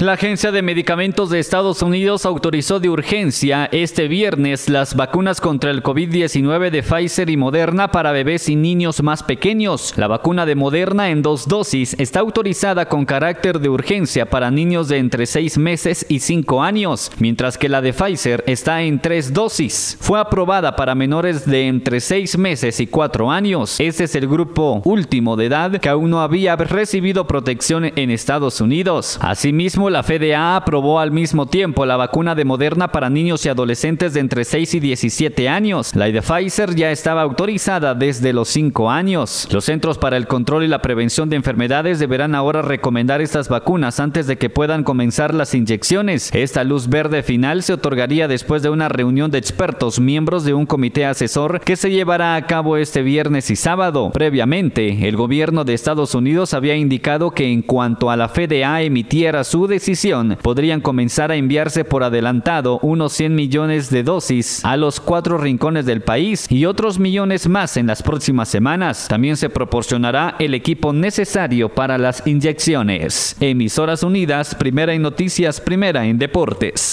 La Agencia de Medicamentos de Estados Unidos autorizó de urgencia este viernes las vacunas contra el COVID-19 de Pfizer y Moderna para bebés y niños más pequeños. La vacuna de Moderna en dos dosis está autorizada con carácter de urgencia para niños de entre 6 meses y 5 años, mientras que la de Pfizer está en tres dosis. Fue aprobada para menores de entre 6 meses y 4 años. Este es el grupo último de edad que aún no había recibido protección en Estados Unidos. Asimismo, la FDA aprobó al mismo tiempo la vacuna de Moderna para niños y adolescentes de entre 6 y 17 años. La de Pfizer ya estaba autorizada desde los 5 años. Los Centros para el Control y la Prevención de Enfermedades deberán ahora recomendar estas vacunas antes de que puedan comenzar las inyecciones. Esta luz verde final se otorgaría después de una reunión de expertos, miembros de un comité asesor que se llevará a cabo este viernes y sábado. Previamente, el gobierno de Estados Unidos había indicado que en cuanto a la FDA emitiera su decisión, podrían comenzar a enviarse por adelantado unos 100 millones de dosis a los cuatro rincones del país y otros millones más en las próximas semanas. También se proporcionará el equipo necesario para las inyecciones. Emisoras Unidas, primera en noticias, primera en deportes.